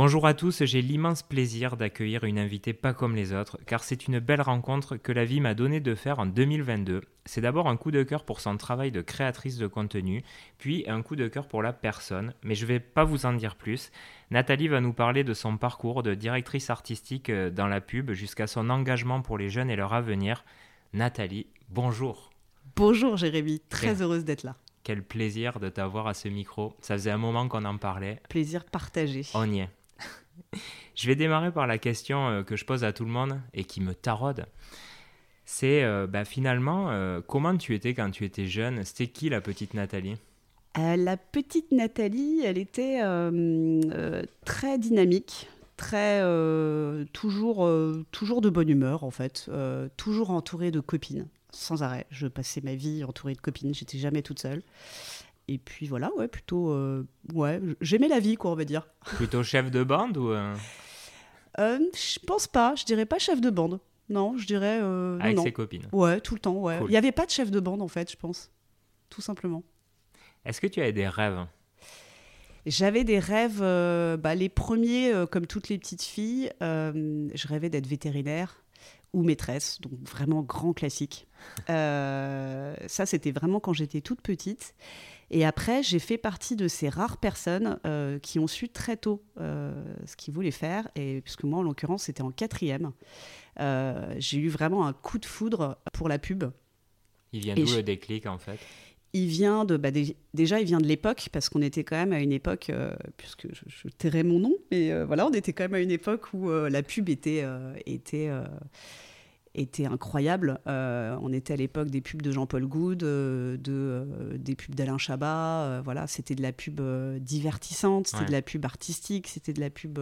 Bonjour à tous, j'ai l'immense plaisir d'accueillir une invitée pas comme les autres, car c'est une belle rencontre que la vie m'a donné de faire en 2022. C'est d'abord un coup de cœur pour son travail de créatrice de contenu, puis un coup de cœur pour la personne, mais je vais pas vous en dire plus. Nathalie va nous parler de son parcours de directrice artistique euh, dans la pub jusqu'à son engagement pour les jeunes et leur avenir. Nathalie, bonjour. Bonjour Jérémy, très heureuse d'être là. Quel plaisir de t'avoir à ce micro. Ça faisait un moment qu'on en parlait. Plaisir partagé. On y est. je vais démarrer par la question euh, que je pose à tout le monde et qui me taraude. C'est euh, bah, finalement, euh, comment tu étais quand tu étais jeune? C'était qui la petite Nathalie? La petite Nathalie, elle était très dynamique, très toujours, toujours de bonne humeur en fait, toujours entourée de copines, sans arrêt. Je passais ma vie entourée de copines, j'étais jamais toute seule. Et puis voilà, ouais, plutôt. Euh, ouais, j'aimais la vie, quoi, on va dire. Plutôt chef de bande ou. Euh... euh je pense pas, je dirais pas chef de bande. Non, je dirais. Euh, Avec non, ses copines. Ouais, tout le temps, ouais. Il n'y avait pas de chef de bande, en fait, je pense. Tout simplement. Est-ce que tu avais des rêves? J'avais des rêves, bah, les premiers, comme toutes les petites filles, je rêvais d'être vétérinaire ou maîtresse, donc vraiment grand classique. ça, c'était vraiment quand j'étais toute petite. Et après, j'ai fait partie de ces rares personnes euh, qui ont su très tôt euh, ce qu'ils voulaient faire. Et puisque moi, en l'occurrence, c'était en quatrième, euh, j'ai eu vraiment un coup de foudre pour la pub. Il vient d'où le déclic en fait? Il vient de bah, déjà il vient de l'époque parce qu'on était quand même à une époque puisque je, je, tairai mon nom mais voilà on était quand même à une époque où la pub était était était incroyable. Euh, on était à l'époque des pubs de Jean-Paul Goud, euh, de, euh, des pubs d'Alain Chabat. voilà, c'était de la pub divertissante, c'était de la pub artistique, c'était de la pub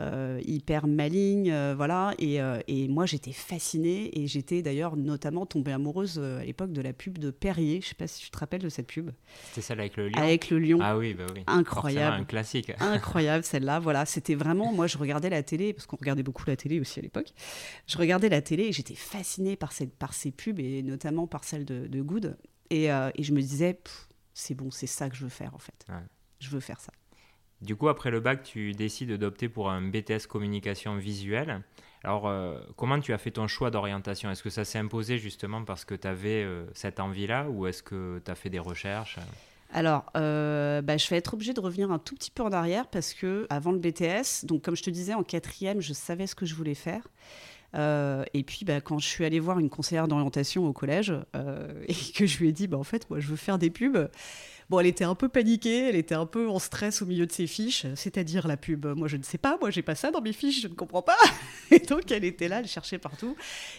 euh, hyper maligne, euh, voilà. Et, euh, et moi, j'étais fascinée et j'étais d'ailleurs notamment tombée amoureuse à l'époque de la pub de Perrier. Je sais pas si tu te rappelles de cette pub. C'était celle avec le lion. Avec le lion. Ah oui, bah oui. Incroyable. un classique. Incroyable celle-là. Voilà, c'était vraiment. Moi, je regardais la télé parce qu'on regardait beaucoup la télé aussi à l'époque. Je regardais la télé et j'étais fascinée par, cette, par ces pubs et notamment par celle de, de Good. Et, et, je me disais, c'est bon, c'est ça que je veux faire en fait. Je veux faire ça. Du coup, après le bac, tu décides d'opter pour un BTS communication visuelle. Alors, euh, comment tu as fait ton choix d'orientation? Est-ce que ça s'est imposé justement parce que tu avais euh, cette envie-là ou est-ce que tu as fait des recherches? Alors, euh, bah, je vais être obligée de revenir un tout petit peu en arrière parce que avant le BTS, donc comme je te disais, en quatrième, je savais ce que je voulais faire. et puis, bah, quand je suis allée voir une conseillère d'orientation au collège et que je lui ai dit, bah, en fait, moi, je veux faire des pubs, Bon, elle était un peu paniquée, elle était un peu en stress au milieu de ses fiches, c'est-à-dire la pub. Moi, je ne sais pas, moi, j'ai pas ça dans mes fiches, je ne comprends pas. Et donc, elle était là, elle cherchait partout.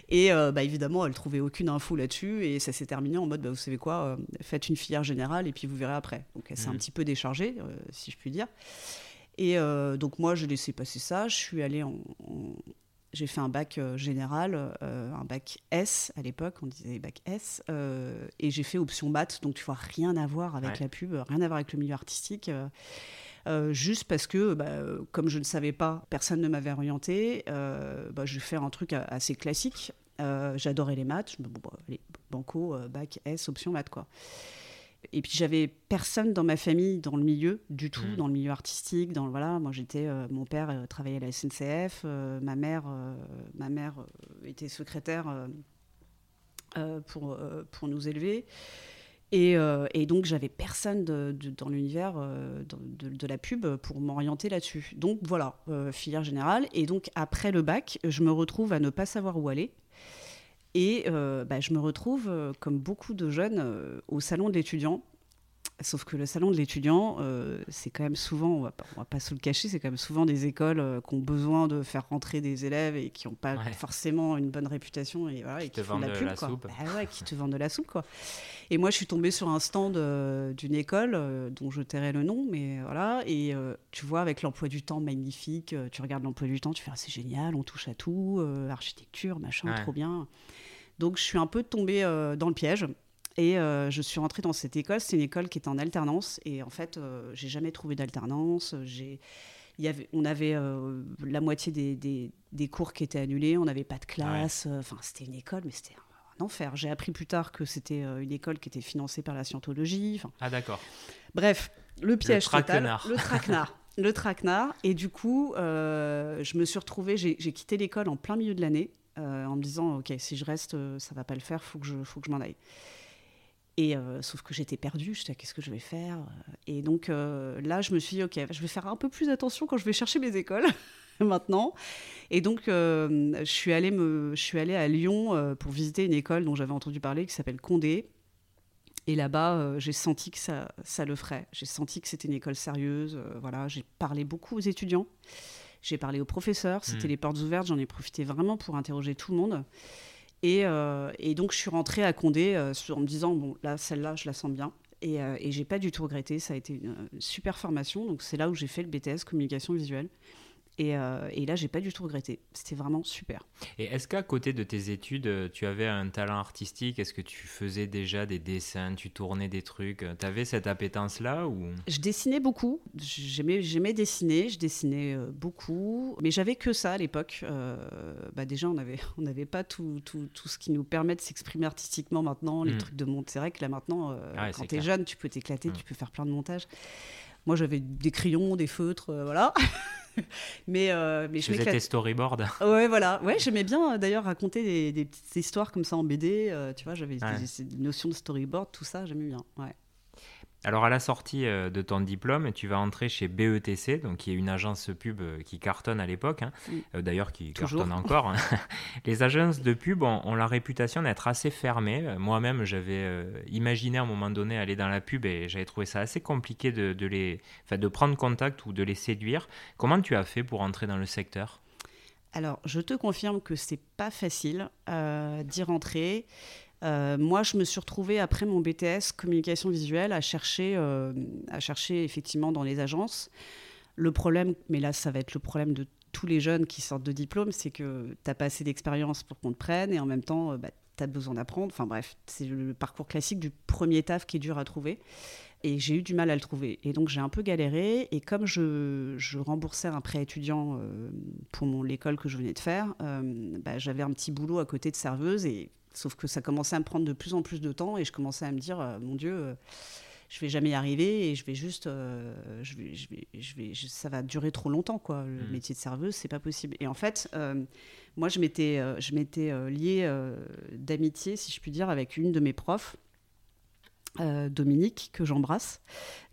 Et euh, bah, évidemment, elle trouvait aucune info là-dessus. Et ça s'est terminé en mode, bah, vous savez quoi, euh, faites une filière générale et puis vous verrez après. Donc, elle s'est un mmh. petit peu déchargée, euh, si je puis dire. Et donc, moi, je laissais passer ça. Je suis allée en j'ai fait un bac euh, général, euh, un bac S à l'époque, on disait bac S, euh, et j'ai fait option maths, donc tu vois, rien à voir avec la pub, rien à voir avec le milieu artistique. juste parce que, bah, comme je ne savais pas, personne ne m'avait orienté, bah, je vais faire un truc assez classique. J'adorais les maths, je me bon, bah, banco, bac S, option maths, quoi et puis j'avais personne dans ma famille dans le milieu du tout, mm. dans le milieu artistique. Dans voilà, moi j'étais, euh, mon père euh, travaillait à la SNCF, euh, ma mère, ma mère était secrétaire pour pour nous élever. Et, et donc j'avais personne de, dans l'univers de, de, la pub pour m'orienter là-dessus. Donc voilà, filière générale. Et donc après le bac, je me retrouve à ne pas savoir où aller. Et euh, bah, je me retrouve, euh, comme beaucoup de jeunes, euh, au salon de l'étudiant. Sauf que le salon de l'étudiant, c'est quand même souvent, on va, va pas se le cacher, c'est quand même souvent des écoles qui ont besoin de faire rentrer des élèves et qui n'ont pas forcément une bonne réputation et, voilà, qui, te font de la pub. La soupe. Bah ouais, qui te vendent de la soupe. Quoi. Et moi, je suis tombée sur un stand d'une école dont je tairai le nom, mais voilà. Et tu vois, avec l'emploi du temps magnifique, tu regardes l'emploi du temps, tu fais ah, c'est génial, on touche à tout, architecture, machin, trop bien. Donc je suis un peu tombée euh, dans le piège. Et euh, je suis rentrée dans cette école. C'est une école qui était en alternance. Et en fait, euh, j'ai jamais trouvé d'alternance. J'ai, y avait, on avait la moitié des, des, cours qui étaient annulés. On n'avait pas de classe. Enfin, c'était une école, mais c'était un enfer. J'ai appris plus tard que c'était une école qui était financée par la scientologie. ah d'accord. Bref, le piège le total. Le traquenard. le traquenard. Et du coup, je me suis retrouvée, j'ai quitté l'école en plein milieu de l'année en me disant, ok, si je reste, ça va pas le faire, faut que je, faut que je m'en aille. Et sauf que j'étais perdue, je disais qu'est-ce que je vais faire Et donc là, je me suis dit ok, je vais faire un peu plus attention quand je vais chercher mes écoles. maintenant. Et donc, euh, je, suis allée me, je suis allée à Lyon euh, pour visiter une école dont j'avais entendu parler qui s'appelle Condé. Et là-bas, euh, j'ai senti que ça, ça le ferait. J'ai senti que c'était une école sérieuse. voilà, j'ai parlé beaucoup aux étudiants. J'ai parlé aux professeurs. C'était hmm. les portes ouvertes. J'en ai profité vraiment pour interroger tout le monde. Et, et donc, je suis rentrée à Condé en me disant bon, là, celle-là, je la sens bien. Et, et j'ai pas du tout regretté. Ça a été une super formation. Donc, c'est là où j'ai fait le BTS communication visuelle. Et, euh, et, là, j'ai pas du tout regretté. C'était vraiment super. Et est-ce qu'à côté de tes études, euh, tu avais un talent artistique? Est-ce que tu faisais déjà des dessins, tu tournais des trucs? Tu avais cette appétence-là ou? Je dessinais beaucoup. J'aimais, j'aimais dessiner. Je dessinais euh, beaucoup. Mais j'avais que ça à l'époque. bah déjà, on n'avait on avait pas tout, tout, tout, ce qui nous permet de s'exprimer artistiquement maintenant, les hmm. trucs de montage. C'est vrai que là maintenant, ah quand tu es jeune, tu peux t'éclater, hmm. tu peux faire plein de montages. Moi, j'avais des crayons, des feutres, voilà. mais, euh, mais je tes storyboards. Ouais, voilà. Ouais, j'aimais bien euh, d'ailleurs raconter des, petites histoires comme ça en BD. Euh, tu vois, j'avais des, des, notions de storyboard, tout ça, j'aimais bien. Ouais. Alors à la sortie euh, de ton diplôme, tu vas entrer chez BETC, donc qui est une agence pub euh, qui cartonne à l'époque, hein. euh, d'ailleurs qui cartonne encore. Hein. Les agences de pub ont, la réputation d'être assez fermées. Moi-même, j'avais imaginé à un moment donné aller dans la pub et j'avais trouvé ça assez compliqué de, les, de prendre contact ou de les séduire. Comment tu as fait pour entrer dans le secteur? Alors, je te confirme que c'est pas facile d'y rentrer. Euh, moi, je me suis retrouvée après mon BTS communication visuelle à chercher, euh, à chercher effectivement dans les agences. Le problème, mais là, ça va être le problème de tous les jeunes qui sortent de diplôme, c'est que tu n'as pas assez d'expérience pour qu'on te prenne et en même temps, euh, bah, tu as besoin d'apprendre. Enfin bref, c'est le parcours classique du premier taf qui est dur à trouver. Et j'ai eu du mal à le trouver. Et donc j'ai un peu galéré. Et comme je, remboursais un prêt étudiant pour l'école que je venais de faire, bah, j'avais un petit boulot à côté de serveuse. Et Sauf que ça commençait à me prendre de plus en plus de temps et je commençais à me dire, euh, mon Dieu, euh, je vais jamais y arriver et je vais juste, euh, je vais, je vais, je vais, ça va durer trop longtemps quoi. Le mmh. métier de serveuse, c'est pas possible. Et en fait, moi, je m'étais, je m'étais liée d'amitié, si je puis dire, avec une de mes profs. Dominique, que j'embrasse,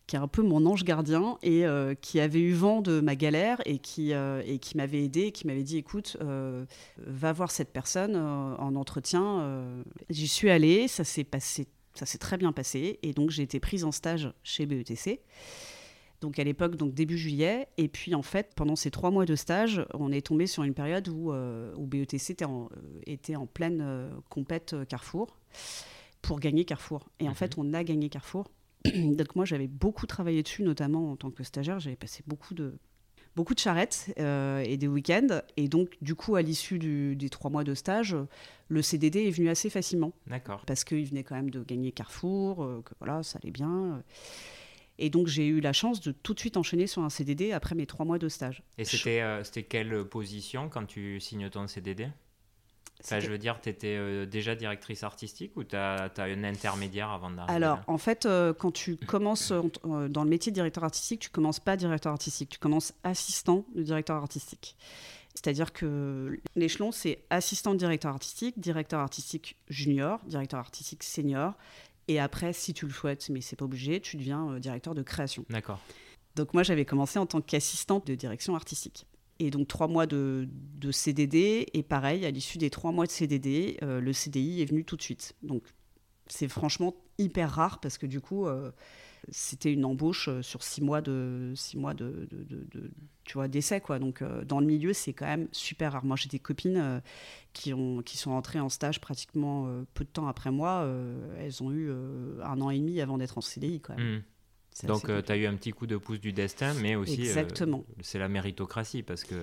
qui est un peu mon ange gardien et euh, qui avait eu vent de ma galère et qui, euh, et qui m'avait aidé et qui m'avait dit écoute, euh, va voir cette personne en entretien. J'y suis allée, ça s'est passé, ça s'est très bien passé et donc j'ai été prise en stage chez BETC. Donc à l'époque, donc début juillet, et puis en fait pendant ces trois mois de stage, on est tombé sur une période où, où BETC était en, était en pleine compète Carrefour pour gagner Carrefour. Et en mhm. fait, on a gagné Carrefour Donc moi, j'avais beaucoup travaillé dessus, notamment en tant que stagiaire. J'avais passé beaucoup de, beaucoup de charrettes euh, et des week-ends. Et donc, du coup, à l'issue des trois mois de stage, le CDD est venu assez facilement. D'accord. Parce qu'il venait quand même de gagner Carrefour, euh, que voilà, ça allait bien. Et donc, j'ai eu la chance de tout de suite enchaîner sur un CDD après mes trois mois de stage. Et c'était euh, quelle position quand tu signes ton CDD je veux dire, tu étais euh, déjà directrice artistique ou tu as, un intermédiaire avant d'arriver Alors, en fait, euh, quand tu commences euh, dans le métier de directeur artistique, tu commences pas directeur artistique, tu commences assistant de directeur artistique. C'est-à-dire que l'échelon, c'est assistant de directeur artistique, directeur artistique junior, directeur artistique senior. Et après, si tu le souhaites, mais c'est pas obligé, tu deviens directeur de création. D'accord. Donc moi, j'avais commencé en tant qu'assistante de direction artistique. Et donc trois mois de, CDD, et pareil, à l'issue des trois mois de CDD, euh, le CDI est venu tout de suite. Donc c'est franchement hyper rare parce que du coup, euh, c'était une embauche euh, sur six mois de six mois de, tu vois d'essai quoi. Donc dans le milieu, c'est quand même super rare. Moi, j'ai des copines qui ont qui sont entrées en stage pratiquement peu de temps après moi. elles ont eu un an et demi avant d'être en CDI quand même. Mmh. Donc, euh, tu as eu un petit coup de pouce du destin, mais aussi, euh, Exactement. c'est la méritocratie, parce que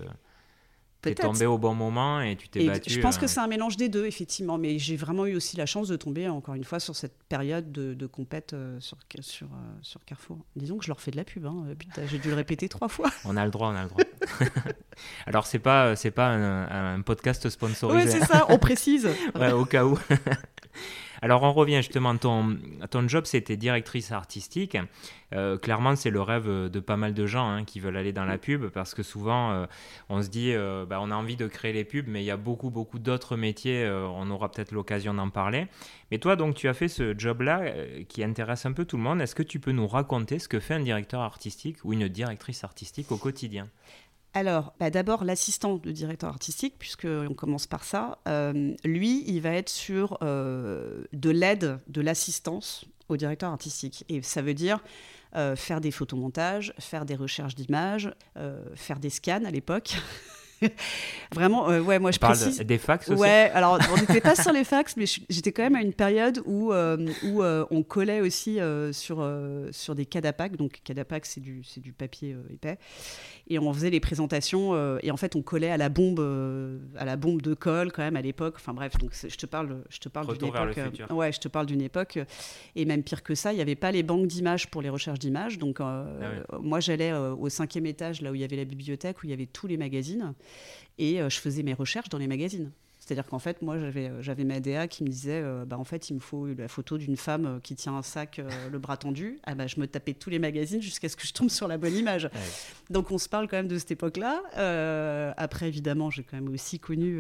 tu es tombé au bon moment et tu t'es battu. Je pense que euh, c'est un mélange des deux, effectivement, mais j'ai vraiment eu aussi la chance de tomber, encore une fois, sur cette période de, de compète sur, sur, sur, Carrefour. Disons que je leur fais de la pub, hein. j'ai dû le répéter trois fois. On a le droit, on a le droit. Alors, c'est pas, c'est pas un, un, podcast sponsorisé. Oui, c'est ça, on précise. ouais, au cas où. Alors on revient justement, ton, ton job c'était directrice artistique. Euh, clairement c'est le rêve de pas mal de gens hein, qui veulent aller dans la pub parce que souvent euh, on se dit euh, bah, on a envie de créer les pubs mais il y a beaucoup beaucoup d'autres métiers, on aura peut-être l'occasion d'en parler. Mais toi donc tu as fait ce job-là qui intéresse un peu tout le monde. Est-ce que tu peux nous raconter ce que fait un directeur artistique ou une directrice artistique au quotidien? Alors, bah, d'abord, l'assistant de directeur artistique, puisqu'on commence par ça, euh, lui, il va être sur euh, de l'aide, de l'assistance au directeur artistique. Et ça veut dire euh, faire des photomontages, faire des recherches d'images, faire des scans à l'époque. Vraiment, euh, ouais, moi je précise. Des fax aussi Ouais, alors on n'était pas sur les fax, mais j'étais quand même à une période où, euh, où euh, on collait aussi sur, sur des cadapacs. Donc, cadapac, c'est du, du papier épais. Et on faisait les présentations, et en fait, on collait à la bombe, à la bombe de colle quand même à l'époque. Enfin bref, donc je te parle, je te parle d'une époque. ouais, je te parle d'une époque. Et même pire que ça, il n'y avait pas les banques d'images pour les recherches d'images. Donc, ah moi, j'allais au cinquième étage, là où il y avait la bibliothèque, où il y avait tous les magazines et euh, je faisais mes recherches dans les magazines. C'est-à-dire qu'en fait, moi, j'avais, euh, ma DA qui me disait, euh, bah, en fait, il me faut la photo d'une femme qui tient un sac, le bras tendu. Ah, bah, je me tapais tous les magazines jusqu'à ce que je tombe sur la bonne image. Donc, on se parle quand même de cette époque-là. après, évidemment, j'ai quand même aussi connu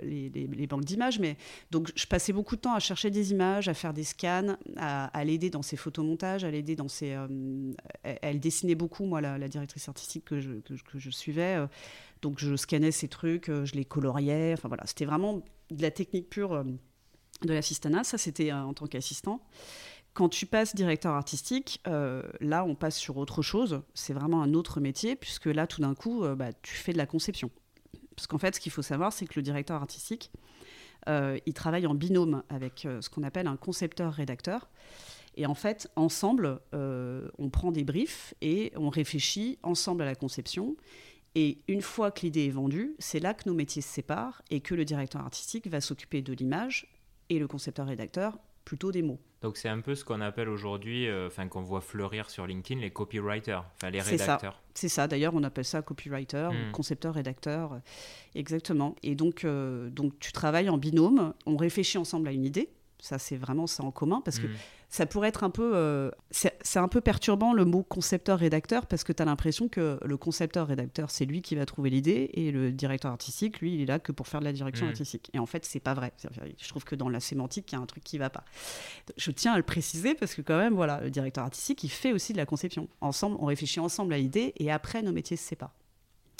les, les, banques d'images. Mais donc, je passais beaucoup de temps à chercher des images, à faire des scans, à, l'aider dans ses photomontages, à l'aider dans ses. elle dessinait beaucoup, moi, la, directrice artistique que je, que, que je suivais donc je scannais ces trucs, euh, je les coloriais. Enfin voilà, c'était vraiment de la technique pure euh, de l'assistanat. Ça, c'était euh, en tant qu'assistant. Quand tu passes directeur artistique, là, on passe sur autre chose. C'est vraiment un autre métier, puisque là, tout d'un coup, bah, tu fais de la conception. Parce qu'en fait, ce qu'il faut savoir, c'est que le directeur artistique, il travaille en binôme avec ce qu'on appelle un concepteur-rédacteur. Et en fait, ensemble, on prend des briefs et on réfléchit ensemble à la conception. Et une fois que l'idée est vendue, c'est là que nos métiers se séparent et que le directeur artistique va s'occuper de l'image et le concepteur-rédacteur plutôt des mots. Donc c'est un peu ce qu'on appelle aujourd'hui, euh, enfin qu'on voit fleurir sur LinkedIn, les copywriters, enfin les rédacteurs. C'est ça, d'ailleurs on appelle ça copywriter, hmm. concepteur-rédacteur, exactement. Et donc, euh, donc tu travailles en binôme, on réfléchit ensemble à une idée, ça c'est vraiment ça en commun, parce que hmm ça pourrait être un peu. Euh, c'est un peu perturbant le mot concepteur-rédacteur parce que tu as l'impression que le concepteur-rédacteur, c'est lui qui va trouver l'idée et le directeur artistique, lui, il est là que pour faire de la direction mmh. artistique. Et en fait, c'est pas vrai. Je trouve que dans la sémantique, il y a un truc qui va pas. Je tiens à le préciser parce que, quand même, voilà, le directeur artistique, il fait aussi de la conception. Ensemble, on réfléchit ensemble à l'idée et après, nos métiers se séparent.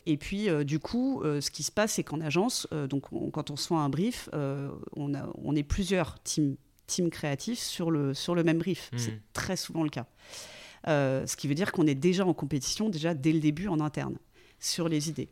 Et puis, euh, du coup, euh, ce qui se passe, c'est qu'en agence, donc quand on soit un brief, on, a, on est plusieurs teams team créatif sur le, sur le même brief. Hmm. C'est très souvent le cas. Euh, ce qui veut dire qu'on est déjà en compétition, déjà dès le début en interne, sur les idées.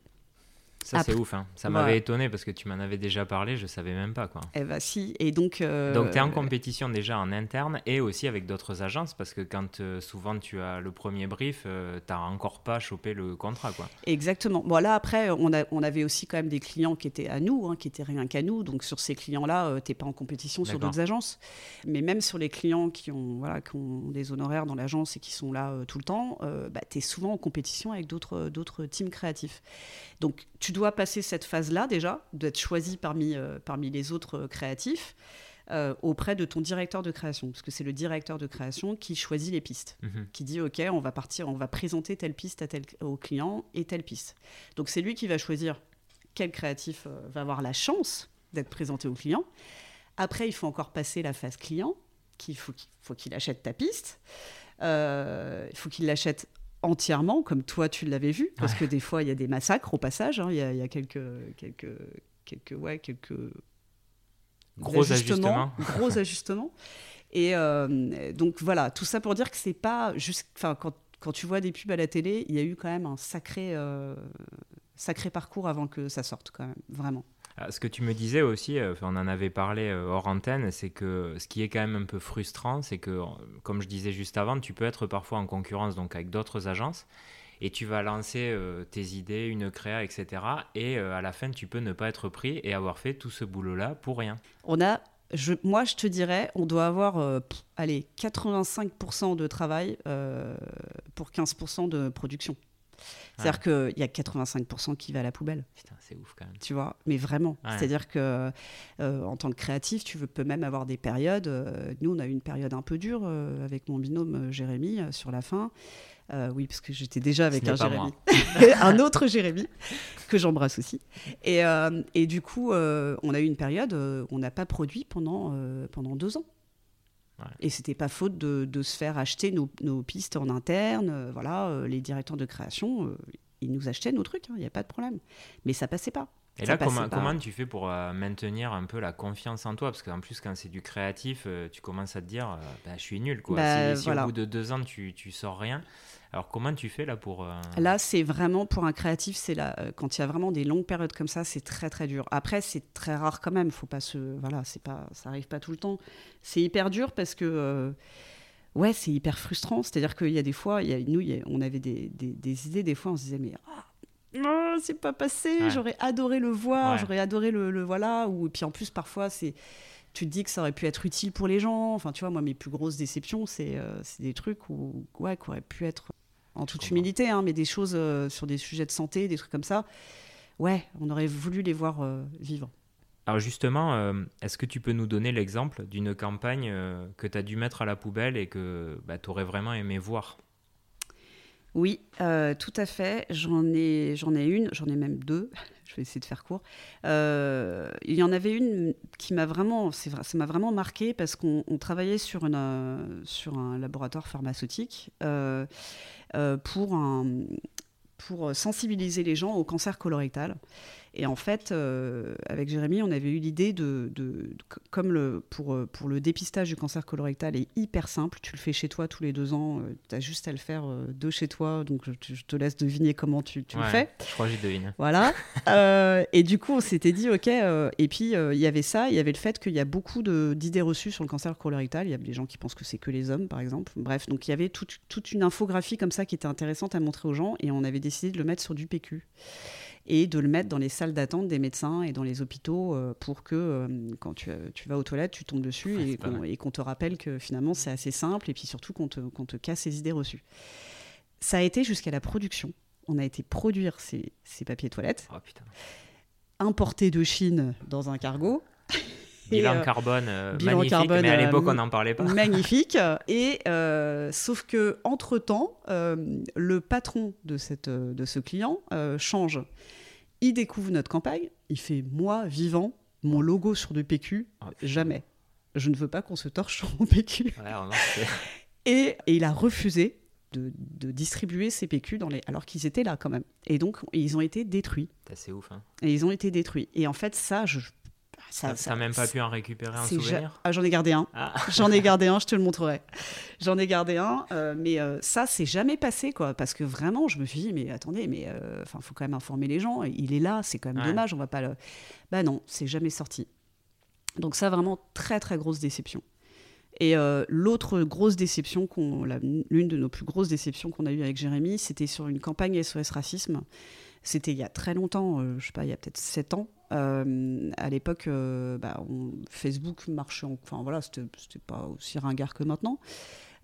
Ça, c'est ouf. Hein. Ça m'avait étonné parce que tu m'en avais déjà parlé, je savais même pas. Quoi. Eh bah, si. Et donc. Euh, donc, tu es en compétition déjà en interne et aussi avec d'autres agences parce que quand euh, souvent tu as le premier brief, euh, tu n'as encore pas chopé le contrat. Quoi. Exactement. Bon, là, après, on, a, on avait aussi quand même des clients qui étaient à nous, hein, qui étaient rien qu'à nous. Donc, sur ces clients-là, tu n'es pas en compétition sur d'autres agences. Mais même sur les clients qui ont, voilà, qui ont des honoraires dans l'agence et qui sont là tout le temps, bah, tu es souvent en compétition avec d'autres teams créatifs. Donc, tu dois passer cette phase-là déjà, d'être choisi parmi, euh, parmi les autres euh, créatifs. Euh, auprès de ton directeur de création, parce que c'est le directeur de création qui choisit les pistes, mhm. qui dit ok, on va partir, on va présenter telle piste à tel, au client et telle piste. Donc c'est lui qui va choisir quel créatif va avoir la chance d'être présenté au client. Après, il faut encore passer la phase client, qu'il faut qu'il achète ta piste. il faut qu'il l'achète entièrement, comme toi tu l'avais vu, parce que des fois il y a des massacres au passage, hein. il, y a, quelques, quelques, quelques, ouais, quelques gros ajustements, gros ajustements. Et euh, donc voilà, tout ça pour dire que c'est pas juste, enfin quand, quand, tu vois des pubs à la télé, il y a eu quand même un sacré, euh, sacré parcours avant que ça sorte quand même, vraiment. Ah, ce que tu me disais aussi, euh, on en avait parlé euh, hors antenne, c'est que ce qui est quand même un peu frustrant, c'est que, comme je disais juste avant, tu peux être parfois en concurrence donc avec d'autres agences et tu vas lancer euh, tes idées, une créa, etc. Et à la fin, tu peux ne pas être pris et avoir fait tout ce boulot-là pour rien. On a, moi, je te dirais, on doit avoir, allez, 85% de travail pour 15% de production. C'est-à-dire qu'il y a 85% qui va à la poubelle. Putain, c'est ouf quand même. Tu vois, mais vraiment. Ouais. C'est-à-dire que euh, en tant que créatif, tu veux- peux même avoir des périodes. euh, nous, on a eu une période un peu dure euh, avec mon binôme Jérémy sur la fin. Oui, parce que j'étais déjà avec un Jérémy. un autre Jérémy, que j'embrasse aussi. Et, et du coup, on a eu une période où on n'a pas produit pendant, pendant deux ans. Ouais. Et c'était pas faute de, de se faire acheter nos, nos pistes en interne. euh, voilà, euh, les directeurs de création, euh, ils nous achetaient nos trucs, il n'y a pas de problème. Mais ça passait pas. Et Ça là, comment, passait pas. comment tu fais pour maintenir un peu la confiance en toi? Parce qu'en plus, quand c'est du créatif, tu commences à te dire, bah, je suis nul. Quoi. Bah, si si voilà. au bout de deux ans, tu, tu sors rien, alors comment tu fais là pour... euh, Là, c'est vraiment pour un créatif, c'est là euh, quand il y a vraiment des longues périodes comme ça, c'est très très dur. Après, c'est très rare quand même. Faut pas se, voilà, c'est pas, ça arrive pas tout le temps. C'est hyper dur parce que, euh, ouais, c'est hyper frustrant. C'est-à-dire qu'il y a des fois, il y a, nous, il y a- on avait des, des- des idées. Des fois, on se disait mais ah, non, c'est pas passé. Ouais. J'aurais adoré le voir. Ouais. J'aurais adoré le, le voilà. Ou et puis en plus, parfois, c'est tu te dis que ça aurait pu être utile pour les gens. Enfin, tu vois, moi, mes plus grosses déceptions, c'est euh, c'est des trucs où, ouais, qui auraient pu être, en toute humilité, hein, mais des choses euh, sur des sujets de santé, des trucs comme ça. Ouais, on aurait voulu les voir euh, vivre. Alors justement, euh, est-ce que tu peux nous donner l'exemple d'une campagne euh, que tu as dû mettre à la poubelle et que bah, tu aurais vraiment aimé voir? Oui, tout à fait. J'en ai, j'en ai une, j'en ai même deux. Je vais essayer de faire court. Euh, il y en avait une qui m'a vraiment, vrai, ça m'a vraiment marqué parce qu'on on travaillait euh, sur un laboratoire pharmaceutique euh, pour sensibiliser les gens au cancer colorectal. Et en fait, euh, avec Jérémy, on avait eu l'idée de, de- de- comme le, pour, euh, pour le dépistage du cancer colorectal est hyper simple, tu le fais chez toi tous les deux ans, tu as juste à le faire euh, de chez toi, donc je, je te laisse deviner comment tu, tu le fais. Je crois que j'ai deviné. Voilà. Euh, et du coup, on s'était dit, OK. euh, et puis, euh, il y avait ça. Il y avait le fait qu'il y a beaucoup d'idées reçues sur le cancer colorectal. Il y a des gens qui pensent que c'est que les hommes, par exemple. Bref, donc il y avait toute, toute une infographie comme ça qui était intéressante à montrer aux gens. Et on avait décidé de le mettre sur du PQ. Et de le mettre dans les salles d'attente des médecins et dans les hôpitaux euh, pour que euh, quand tu, tu vas aux toilettes, tu tombes dessus Ouais, et qu'on mal. et qu'on te rappelle que finalement c'est assez simple et puis surtout qu'on te, qu'on te casse ces idées reçues. Ça a été jusqu'à la production. On a été produire ces, ces papiers toilettes Oh putain. importé de Chine dans un cargo. Bilan euh, carbone euh, bilan magnifique, carbone, mais à euh, l'époque, on n'en parlait pas. magnifique. Et euh, sauf que entre temps, le patron de cette de ce client change. Il découvre notre campagne. Il fait moi vivant mon logo sur du PQ. Oh, putain. Jamais. Je ne veux pas qu'on se torche sur mon PQ. Ouais, Et, et il a refusé de, de distribuer ces PQ dans les alors qu'ils étaient là quand même. Et donc ils ont été détruits. C'est ouf. Hein. Et ils ont été détruits. Et en fait ça je ça, ça- même pas pu en récupérer un souvenir? Ah, j'en ai gardé un. Ah, J'en ai gardé un, je te le montrerai. J'en ai gardé un, euh, mais euh, ça, c'est jamais passé, quoi. Parce que vraiment, je me suis dit, mais attendez, mais euh, enfin, faut quand même informer les gens. Il est là, c'est quand même Ouais. dommage, on va pas le. Bah non, c'est jamais sorti. Donc ça, vraiment très très grosse déception. Et euh, l'autre grosse déception, l'une de nos plus grosses déceptions qu'on a eues avec Jérémy, c'était sur une campagne SOS Racisme. C'était il y a très longtemps, euh, je sais pas, il y a peut-être 7 ans. Euh, à l'époque, euh, bah, Facebook marchait, en- enfin voilà, c'était, pas aussi ringard que maintenant.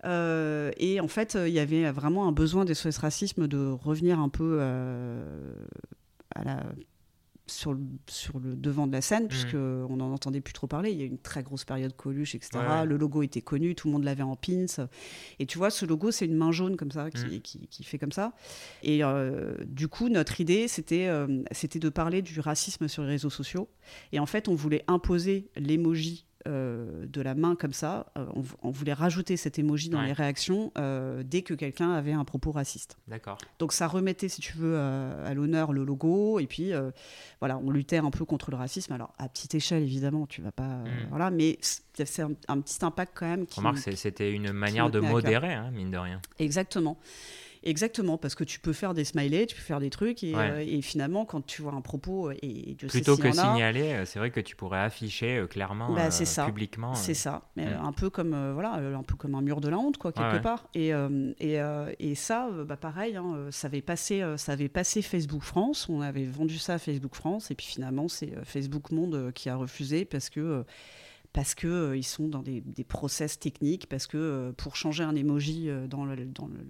Euh, et en fait, il y avait vraiment un besoin des SOS Racisme de revenir un peu à la, sur, le, sur le devant de la scène, puisqu'on n'en entendait plus trop parler. Il y a eu une très grosse période Coluche, etc. Ouais. Le logo était connu, tout le monde l'avait en pins. Et tu vois, ce logo, c'est une main jaune comme ça, qui, Mm. qui, qui fait comme ça. Et euh, du coup, notre idée, c'était euh, c'était de parler du racisme sur les réseaux sociaux. Et en fait, on voulait imposer l'emoji euh, de la main comme ça. Euh, on, on voulait rajouter cet emoji dans Ouais. les réactions euh, dès que quelqu'un avait un propos raciste. d'accord. Donc ça remettait, si tu veux, à, l'honneur le logo. Et puis, voilà, on luttait un peu contre le racisme. Alors, à petite échelle, évidemment, tu vas pas... Mm. Voilà, mais c'est un, un petit impact quand même. Qui, Remarque, c'était une manière de modérer, hein, mine de rien. Exactement. Exactement, parce que tu peux faire des smileys, tu peux faire des trucs, et, Ouais. euh, et finalement, quand tu vois un propos, et, et Dieu Plutôt sait que y en a, signaler, euh, c'est vrai que tu pourrais afficher euh, clairement, Bah, euh, ça. publiquement. C'est euh, ça, mais Mm. euh, un peu comme euh, voilà, euh, un peu comme un mur de la honte quoi quelque Ouais, part. Et euh, et, euh, et ça, euh, bah, pareil, hein, euh, ça avait passé, euh, ça avait passé Facebook France. On avait vendu ça à Facebook France, et puis finalement c'est euh, Facebook Monde euh, qui a refusé parce que euh, parce que euh, sont dans des, des process techniques, parce que euh, pour changer un emoji euh, dans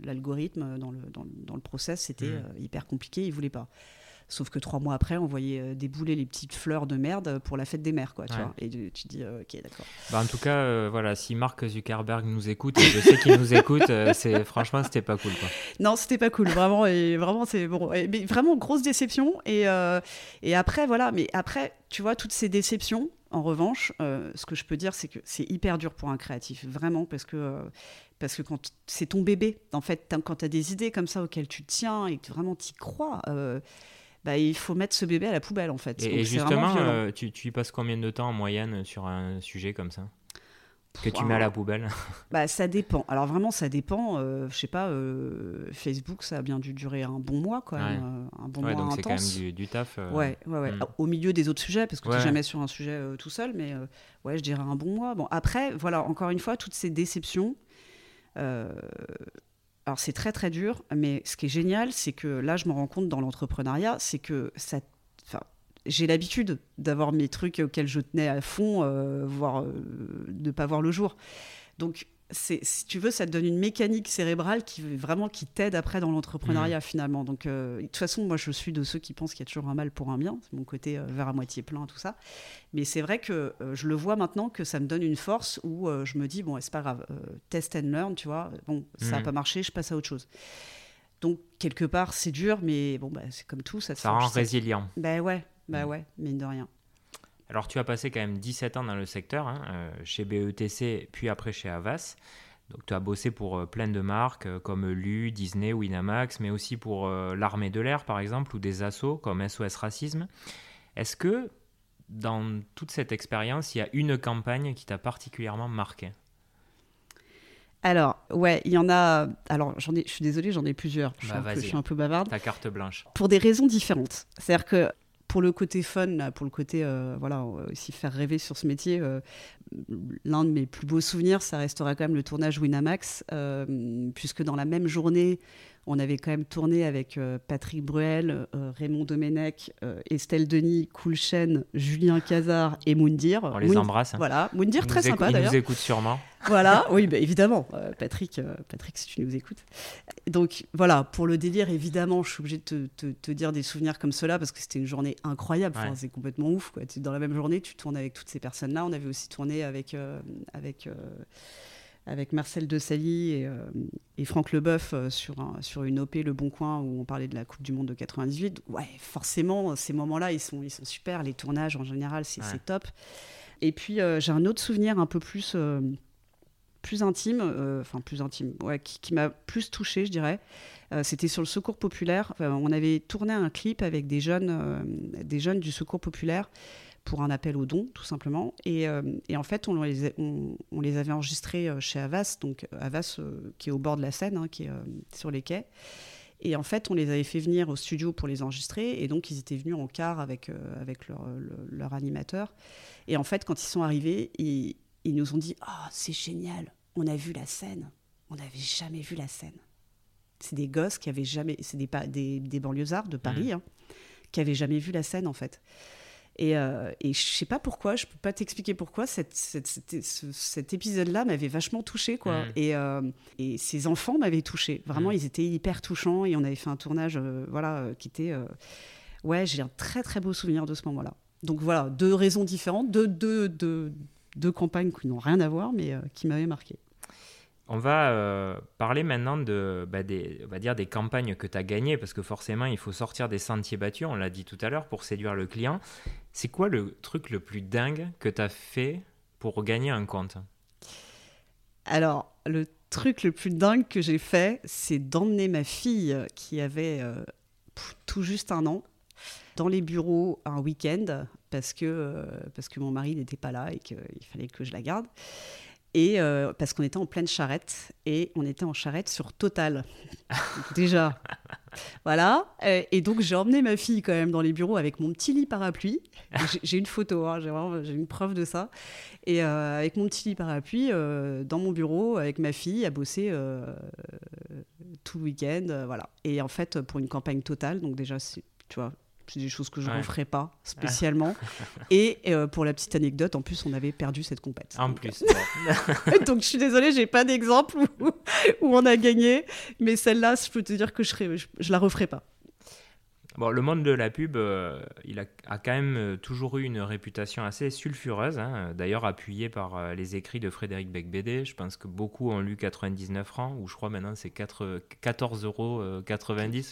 l'algorithme, dans le, dans, le- dans le process, c'était Mm. euh, hyper compliqué, ils voulaient pas. Sauf que trois mois après, on voyait euh, débouler les petites fleurs de merde pour la fête des mères, quoi, tu Ouais. vois. Et tu dis, euh, ok, d'accord. Bah, en tout cas, euh, voilà, si Mark Zuckerberg nous écoute, et je sais qu'il nous écoute, euh, c'est franchement, c'était pas cool. Quoi. Non, c'était pas cool, vraiment. Et vraiment, c'est bon. Et- mais vraiment, grosse déception. Et, euh, et après, voilà. Mais après, tu vois, toutes ces déceptions, en revanche, euh, ce que je peux dire, c'est que c'est hyper dur pour un créatif, vraiment, parce que. euh, parce que quand c'est ton bébé, en fait, quand tu as des idées comme ça auxquelles tu tiens et que vraiment tu y crois, euh, bah, il faut mettre ce bébé à la poubelle, en fait. Et, Donc, justement, euh, tu, tu y passes combien de temps en moyenne sur un sujet comme ça? Que tu mets à la poubelle Bah, ça dépend. Alors vraiment, ça dépend. euh, je sais pas, euh, Facebook, ça a bien dû durer un bon mois, quand même. euh, un bon Ouais, mois donc c'est quand même du, du taf. euh, Ouais, ouais, ouais. hmm. Au milieu des autres sujets, parce que tu n'es jamais sur un sujet euh, tout seul, mais ouais, je dirais un bon mois. Bon, après, voilà, encore une fois, toutes ces déceptions. alors, c'est très, très dur, mais ce qui est génial, c'est que là, je me rends compte dans l'entrepreneuriat, c'est que ça. Enfin, j'ai l'habitude d'avoir mes trucs auxquels je tenais à fond, euh, voire euh, de pas voir le jour. Donc, c'est, si tu veux, ça te donne une mécanique cérébrale qui vraiment qui t'aide après dans l'entrepreneuriat finalement. Donc, euh, de toute façon, moi, je suis de ceux qui pensent qu'il y a toujours un mal pour un bien. C'est mon côté euh, verre à moitié plein, tout ça. Mais c'est vrai que euh, je le vois maintenant que ça me donne une force où euh, je me dis bon, c'est pas grave, euh, test and learn, tu vois. Bon, ça n'a Mhm. pas marché, je passe à autre chose. Donc quelque part, c'est dur, mais bon, bah, c'est comme tout, ça te Ça rend résilient. Bah ouais, bah Mhm. ouais, mine de rien. Alors, tu as passé quand même 17 ans dans le secteur, hein, euh, chez BETC, puis après chez Havas. Donc, tu as bossé pour euh, plein de marques euh, comme Lu, Disney, Winamax, mais aussi pour l'armée de l'air, par exemple, ou des assos comme SOS Racisme. Est-ce que dans toute cette expérience, il y a une campagne qui t'a particulièrement marqué? Alors, ouais, il y en a. Alors, j'en ai, je suis désolée, j'en ai plusieurs. Je suis, Bah, un peu, vas-y. je suis un peu bavarde. Ta carte blanche. Pour des raisons différentes. C'est-à-dire que pour le côté fun, pour le côté, euh, voilà, aussi faire rêver sur ce métier, euh, l'un de mes plus beaux souvenirs, ça restera quand même le tournage Winamax, euh, puisque dans la même journée, on avait quand même tourné avec euh, Patrick Bruel, euh, Raymond Domenech, euh, Estelle Denis, Coulchen, Julien Cazard et Moundir. On les embrasse. hein. Voilà, Moundir, Ils très sympa Ils d'ailleurs. nous écoutent sûrement. Voilà, oui, bah, évidemment. Euh, Patrick, euh, Patrick, si tu nous écoutes. Donc voilà, pour le délire, évidemment, je suis obligée de te, te- te dire des souvenirs comme cela parce que c'était une journée incroyable. Enfin. C'est complètement ouf. Quoi. Dans la même journée, tu tournes avec toutes ces personnes-là. On avait aussi tourné avec, euh, avec, avec Marcel Desailly et, euh, et Franck Leboeuf euh, sur, un- sur une OP Le Bon Coin où on parlait de la Coupe du Monde de 98. Donc, ouais, forcément, ces moments-là, ils sont, ils sont super. Les tournages, en général, c'est Ouais. top. Et puis, euh, j'ai un autre souvenir un peu plus, euh, plus intime, euh, enfin plus intime, ouais, qui, qui m'a plus touchée, je dirais. Euh, C'était sur le Secours populaire. Enfin, on avait tourné un clip avec des jeunes, euh, des jeunes du Secours populaire pour un appel aux dons, tout simplement. Et, euh, et en fait, on les, a- on, on les avait enregistrés euh, chez Havas, donc euh, qui est au bord de la Seine, hein, qui est sur les quais. Et en fait, on les avait fait venir au studio pour les enregistrer. Et donc, ils étaient venus en car avec, euh, avec leur, le- leur animateur. Et en fait, quand ils sont arrivés, ils, ils nous ont dit Ah, c'est génial, on a vu la scène. On n'avait jamais vu la scène. C'est des gosses qui avaient jamais. C'est des, des, des banlieusards de Paris hein, qui avaient jamais vu la scène, en fait. Et, euh, et je sais pas pourquoi, je peux pas t'expliquer pourquoi, cette, cette- cette- ce- cet épisode-là m'avait vachement touché quoi. Mm. Et, euh, et ces enfants m'avaient touché Vraiment, Mm. ils étaient hyper touchants et on avait fait un tournage, euh, voilà, euh, qui était. Ouais, j'ai un très très beau souvenir de ce moment-là. Donc voilà, deux raisons différentes, deux, deux, deux, deux campagnes qui n'ont rien à voir, mais qui m'avaient marqué. On va euh, parler maintenant de, bah, des, on va dire des campagnes que tu as gagnées, parce que forcément, il faut sortir des sentiers battus, on l'a dit tout à l'heure, pour séduire le client. C'est quoi le truc le plus dingue que tu as fait pour gagner un compte? Alors, le truc le plus dingue que j'ai fait, c'est d'emmener ma fille euh, qui avait euh, tout juste un an dans les bureaux un week-end parce que, euh, parce que mon mari n'était pas là et qu'il fallait que je la garde. Et euh, parce qu'on était en pleine charrette et on était en charrette sur Total. Déjà. Voilà. Euh, Et donc j'ai emmené ma fille quand même dans les bureaux avec mon petit lit parapluie. J'ai- une photo, hein, j'ai une preuve de ça. Et euh, avec mon petit lit parapluie euh, dans mon bureau avec ma fille à bosser tout le week-end, voilà. Et en fait pour une campagne totale, donc déjà tu vois, C'est des choses que je ne referai pas spécialement. et euh, pour la petite anecdote, en plus, on avait perdu cette compète. En plus. donc je suis désolée, j'ai pas d'exemple où, où, on a gagné, mais celle-là, je peux te dire que je, ne je la referai pas. Bon, le monde de la pub, euh, il a, quand même euh, toujours eu une réputation assez sulfureuse, hein. d'ailleurs appuyée par euh, les écrits de Frédéric Becbédé. Je pense que beaucoup ont lu 99 francs, ou je crois maintenant c'est 14,90 euros.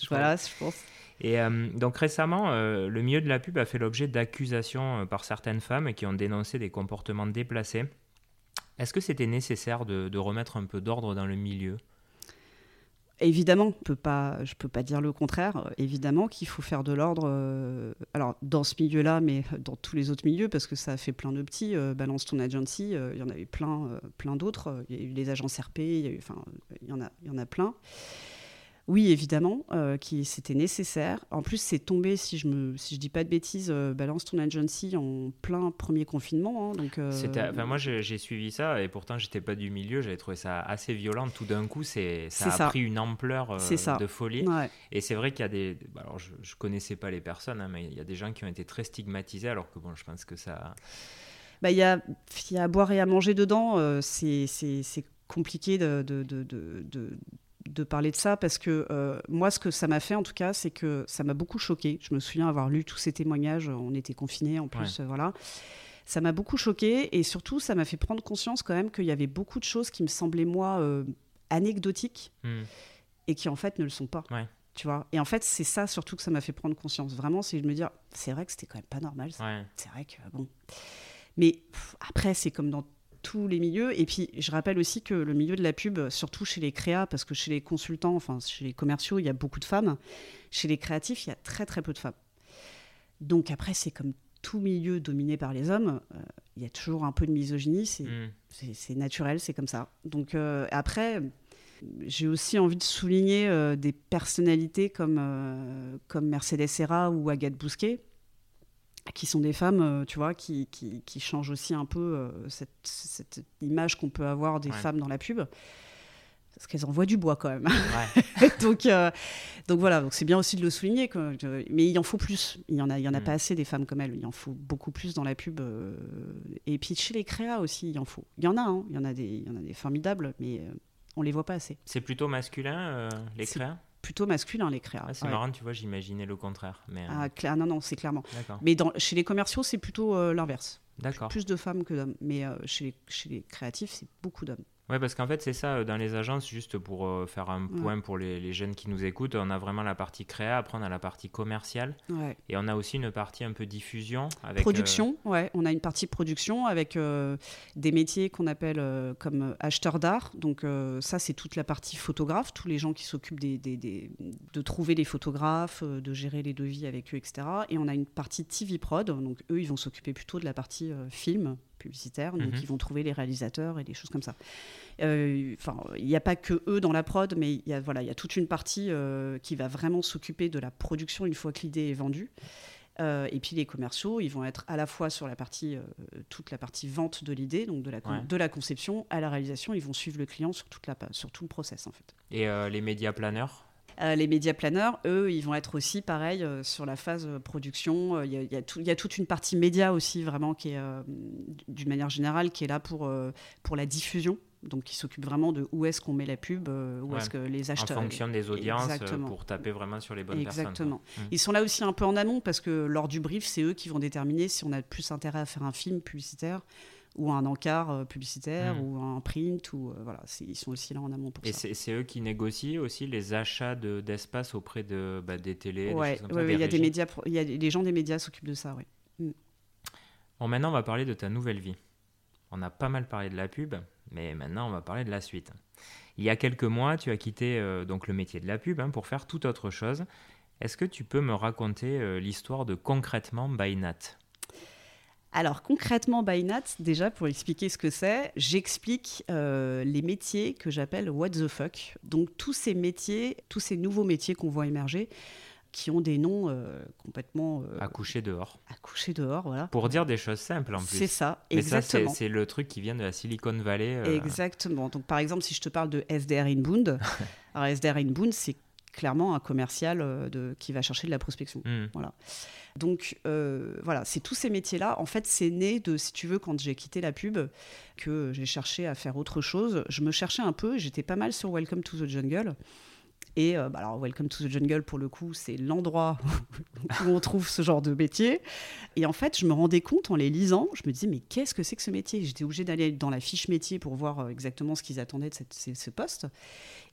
voilà, je pense. Et donc récemment, le milieu de la pub a fait l'objet d'accusations par certaines femmes qui ont dénoncé des comportements déplacés. Est-ce que c'était nécessaire de remettre un peu d'ordre dans le milieu? Évidemment, je ne peux pas dire le contraire. Évidemment qu'il faut faire de l'ordre. Euh, alors, dans ce milieu-là, mais dans tous les autres milieux, parce que ça a fait plein de petits. Euh, Balance ton agency, euh, il y en avait plein, plein d'autres. Il y a eu les agences RP, y, a, il y en a plein. Oui, évidemment, euh, qui c'était nécessaire. En plus, c'est tombé, si je me, si je dis pas de bêtises, euh, balance ton agency en plein premier confinement. Hein, donc, euh, enfin, moi, j'ai suivi ça et pourtant, j'étais pas du milieu. J'avais trouvé ça assez violent. Tout d'un coup, c'est ça a pris une ampleur de folie. Et c'est vrai qu'il y a des. Bah, alors, je, je connaissais pas les personnes, hein, mais il y a des gens qui ont été très stigmatisés, alors que bon, je pense que ça. Bah, il y, a, y a à boire et à manger dedans. c'est compliqué de, de, de, de de parler de ça parce que euh, moi, ce que ça m'a fait en tout cas, c'est que ça m'a beaucoup choqué. Je me souviens avoir lu tous ces témoignages. On était confinés en plus, euh, voilà. Ça m'a beaucoup choqué et surtout, ça m'a fait prendre conscience quand même qu'il y avait beaucoup de choses qui me semblaient moi euh, anecdotiques hmm. et qui en fait ne le sont pas. Tu vois? Et en fait, c'est ça surtout que ça m'a fait prendre conscience. Vraiment, c'est de me dire, c'est vrai que c'était quand même pas normal. C'est vrai que bon. Mais après, c'est comme dans tous les milieux. Et puis, je rappelle aussi que le milieu de la pub, surtout chez les créas, parce que chez les consultants, enfin, chez les commerciaux, il y a beaucoup de femmes. Chez les créatifs, il y a très, très peu de femmes. Donc, après, c'est comme tout milieu dominé par les hommes, euh, il y a toujours un peu de misogynie. C'est mm. naturel, c'est comme ça. Donc, euh, après. J'ai aussi envie de souligner euh, des personnalités comme, comme Mercedes Serra ou Agathe Bousquet, qui sont des femmes, euh, tu vois, qui, qui, qui, changent aussi un peu euh, cette, cette, image qu'on peut avoir des femmes dans la pub. Parce qu'elles envoient du bois quand même. donc, euh, donc voilà, donc c'est bien aussi de le souligner. Mais il en faut plus. Il n'y en a, il y en a mm. pas assez des femmes comme elles. Il en faut beaucoup plus dans la pub. et puis chez les créas aussi, il en faut. Il y en a, hein. il, y en a des, il y en a des formidables, mais on les voit pas assez. C'est plutôt masculin, les créas? Plutôt masculin les créas. c'est marrant, tu vois, j'imaginais le contraire. Mais euh, ah, non, non, c'est clairement. Mais dans, chez les commerciaux, c'est plutôt euh, l'inverse. D'accord. Plus de femmes que d'hommes. Mais euh, chez, les, chez les créatifs, c'est beaucoup d'hommes. Oui, parce qu'en fait, c'est ça, euh, dans les agences, juste pour euh, faire un point pour les, les, jeunes qui nous écoutent, on a vraiment la partie créa, après on a la partie commerciale, et on a aussi une partie un peu diffusion. Avec, production, euh, ouais, on a une partie production avec des métiers qu'on appelle comme acheteurs d'art. Donc ça, c'est toute la partie photographe, tous les gens qui s'occupent des, des, des, de trouver les photographes, de gérer les devis avec eux, etc. Et on a une partie TV prod, donc eux, ils vont s'occuper plutôt de la partie film, publicitaires, donc mhm. ils vont trouver les réalisateurs et des choses comme ça. Euh, enfin, il n'y a pas que eux dans la prod, mais il y a voilà, il y a toute une partie euh, qui va vraiment s'occuper de la production une fois que l'idée est vendue. Euh, et puis les commerciaux, ils vont être à la fois sur la partie, toute la partie vente de l'idée, donc de la, de la conception à la réalisation, ils vont suivre le client sur, toute la, sur tout le process en fait. Et les médias planeurs? Euh, les médias planeurs, eux, ils vont être aussi pareil euh, sur la phase euh, production. Il y, a, toute une partie média aussi, vraiment, qui est, d'une manière générale, qui est là pour, pour la diffusion donc qui s'occupe vraiment de où est-ce qu'on met la pub, où est-ce que les acheteurs... En fonction des audiences, pour taper vraiment sur les bonnes personnes. Exactement. Mmh. Ils sont là aussi un peu en amont, parce que lors du brief, c'est eux qui vont déterminer si on a plus intérêt à faire un film publicitaire ou un encart euh, publicitaire hmm. ou un print ou euh, voilà ils sont aussi là en amont pour et ça. Et c'est eux qui négocient aussi les achats d'espace auprès de bah, des télés. Ouais, il y a des médias, il y a les gens des médias s'occupent de ça, oui. Hmm. Bon, maintenant on va parler de ta nouvelle vie. On a pas mal parlé de la pub, mais maintenant on va parler de la suite. Il y a quelques mois, tu as quitté euh, donc le métier de la pub hein, pour faire toute autre chose. Est-ce que tu peux me raconter l'histoire de concrètement By Nat? Alors concrètement, Bynat, déjà pour expliquer ce que c'est, j'explique euh, les métiers que j'appelle what the fuck. Donc tous ces métiers, tous ces nouveaux métiers qu'on voit émerger, qui ont des noms euh, complètement... Euh, accouchés dehors. Accouchés dehors, voilà. Pour dire des choses simples en plus. C'est ça, exactement. Mais ça, c'est le truc qui vient de la Silicon Valley. Exactement. Donc par exemple, si je te parle de SDR Inbound, alors SDR Inbound, c'est clairement un commercial de, qui va chercher de la prospection. Hmm. Voilà. Donc voilà, c'est tous ces métiers-là. En fait, c'est né de, si tu veux, quand j'ai quitté la pub, que j'ai cherché à faire autre chose. Je me cherchais un peu, j'étais pas mal sur Welcome to the Jungle. Et euh, bah, alors, Welcome to the Jungle, pour le coup, c'est l'endroit où on trouve ce genre de métier. Et en fait, je me rendais compte en les lisant, je me disais, mais qu'est-ce que c'est que ce métier? J'étais obligée d'aller dans la fiche métier pour voir euh, exactement ce qu'ils attendaient de cette, ce, poste.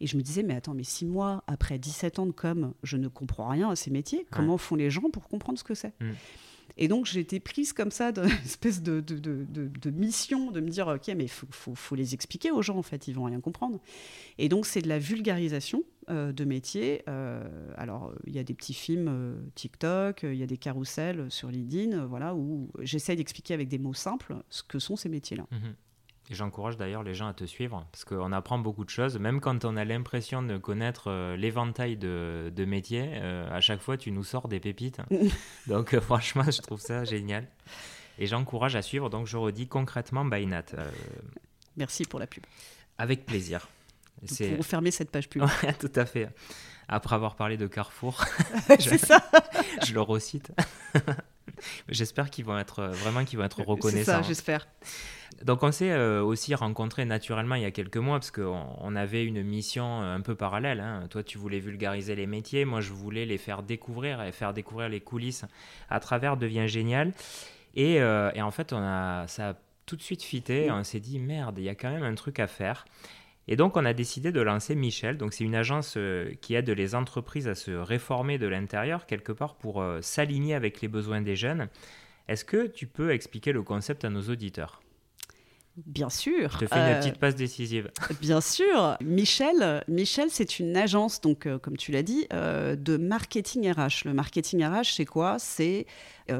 Et je me disais, mais attends, mais six mois après 17 ans de com, je ne comprends rien à ces métiers. Comment font les gens pour comprendre ce que c'est? Mm. Et donc, j'ai été prise comme ça d'une espèce de, de, de, mission, de me dire, OK, mais il faut, faut, les expliquer aux gens, en fait, ils vont rien comprendre. Et donc, c'est de la vulgarisation euh, de métiers. Euh, alors, il y a des petits films euh, TikTok, il y a des carousels sur LinkedIn, voilà, où j'essaie d'expliquer avec des mots simples ce que sont ces métiers-là. Mhm. Et j'encourage d'ailleurs les gens à te suivre parce qu'on apprend beaucoup de choses, même quand on a l'impression de connaître euh, l'éventail de, de, métiers. Euh, à chaque fois, tu nous sors des pépites. donc, euh, franchement, je trouve ça génial. Et j'encourage à suivre. Donc, je redis concrètement Bainat. Merci pour la pub. Avec plaisir. Pour fermer cette page pub. tout à fait. Après avoir parlé de Carrefour, c'est ça. Je le recite. J'espère qu'ils vont être vraiment qu'ils vont être reconnaissants. C'est ça, j'espère. Donc on s'est euh, aussi rencontrés naturellement il y a quelques mois parce qu'on on avait une mission un peu parallèle. Hein. Toi tu voulais vulgariser les métiers, moi je voulais les faire découvrir et faire découvrir les coulisses à travers Devient Génial. Et, euh, et en fait on a, ça a tout de suite fité, on s'est dit merde, il y a quand même un truc à faire. Et donc on a décidé de lancer Michel. Donc c'est une agence euh, qui aide les entreprises à se réformer de l'intérieur quelque part pour s'aligner avec les besoins des jeunes. Est-ce que tu peux expliquer le concept à nos auditeurs? Bien sûr. Je te fais une euh, petite passe décisive. Bien sûr. Michel, Michel c'est une agence, donc, euh, comme tu l'as dit, euh, de marketing RH. Le marketing RH, c'est quoi? C'est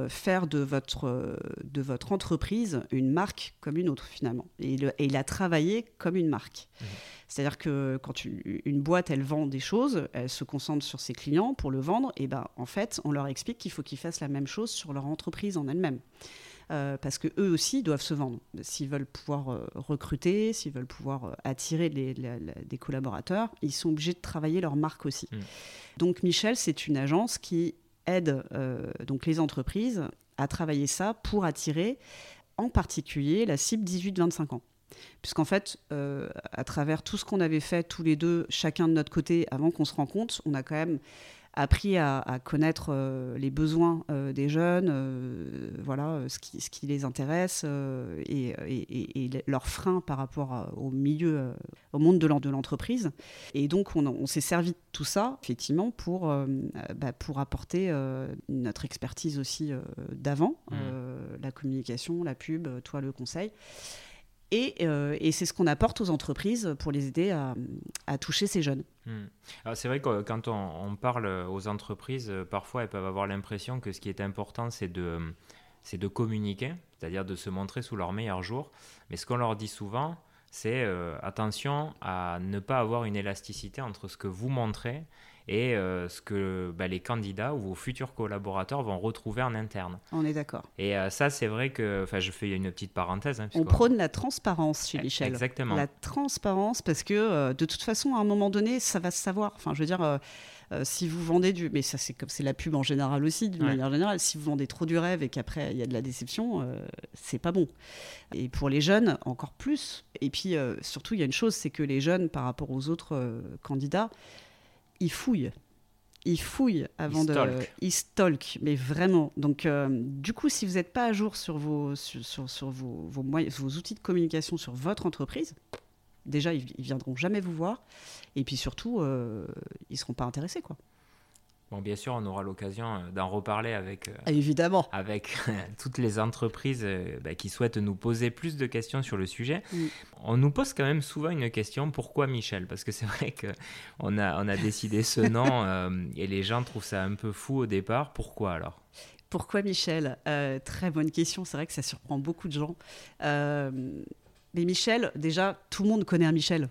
faire de votre, de votre entreprise une marque comme une autre, finalement. Et, il a travaillé comme une marque. Mmh. C'est-à-dire que quand une, boîte, elle vend des choses, elle se concentre sur ses clients pour le vendre, et ben, en fait, on leur explique qu'il faut qu'ils fassent la même chose sur leur entreprise en elle-même. Euh, parce que eux aussi doivent se vendre. S'ils veulent pouvoir euh, recruter, s'ils veulent pouvoir euh, attirer des collaborateurs, ils sont obligés de travailler leur marque aussi. Mm. Donc Michel, c'est une agence qui aide donc les entreprises à travailler ça pour attirer en particulier la cible 18-25 ans. Puisqu'en fait, à travers tout ce qu'on avait fait tous les deux, chacun de notre côté, avant qu'on se rencontre, on a quand même appris à, connaître euh, les besoins euh, des jeunes, euh, voilà, ce qui, ce qui, les intéresse et, leurs freins par rapport au milieu, au monde de l'entreprise. Et donc, on, s'est servi de tout ça, effectivement, pour, bah, pour apporter notre expertise aussi d'avant, mmh. la communication, la pub, toi, le conseil. Euh, et, c'est ce qu'on apporte aux entreprises pour les aider à, toucher ces jeunes. Hmm. C'est vrai que quand on, parle aux entreprises, euh, parfois elles peuvent avoir l'impression que ce qui est important, c'est de, de communiquer, c'est-à-dire de se montrer sous leur meilleur jour. Mais ce qu'on leur dit souvent, c'est euh, attention à ne pas avoir une élasticité entre ce que vous montrez et euh, ce que bah, les candidats ou vos futurs collaborateurs vont retrouver en interne. On est d'accord. Et euh, ça, c'est vrai que, enfin, je fais une petite parenthèse. Hein, on prône la transparence chez eh, Michel. Exactement. La transparence, parce que euh, de toute façon, à un moment donné, ça va se savoir. Enfin, je veux dire. si vous vendez du, mais ça c'est comme c'est la pub en général aussi, d'une manière générale, si vous vendez trop du rêve et qu'après il y a de la déception, c'est pas bon. Et pour les jeunes, encore plus. Et puis surtout, il y a une chose, c'est que les jeunes, par rapport aux autres candidats, ils fouillent. Ils fouillent avant de. Ils stalk, mais vraiment. Donc, euh, du coup, si vous n'êtes pas à jour sur, vos, sur, sur, vos, vos, moyens, vos outils de communication sur votre entreprise, déjà, ils, ils viendront jamais vous voir. Et puis surtout, euh, ils seront pas intéressés, quoi. Bon, bien sûr, on aura l'occasion euh, d'en reparler avec, euh, Évidemment. avec toutes les entreprises euh, bah, qui souhaitent nous poser plus de questions sur le sujet. On nous pose quand même souvent une question pourquoi Michel? Parce que c'est vrai qu'on a, on a décidé ce nom et les gens trouvent ça un peu fou au départ. Pourquoi alors? Pourquoi Michel? Très bonne question. C'est vrai que ça surprend beaucoup de gens. mais Michel, déjà, tout le monde connaît un Michel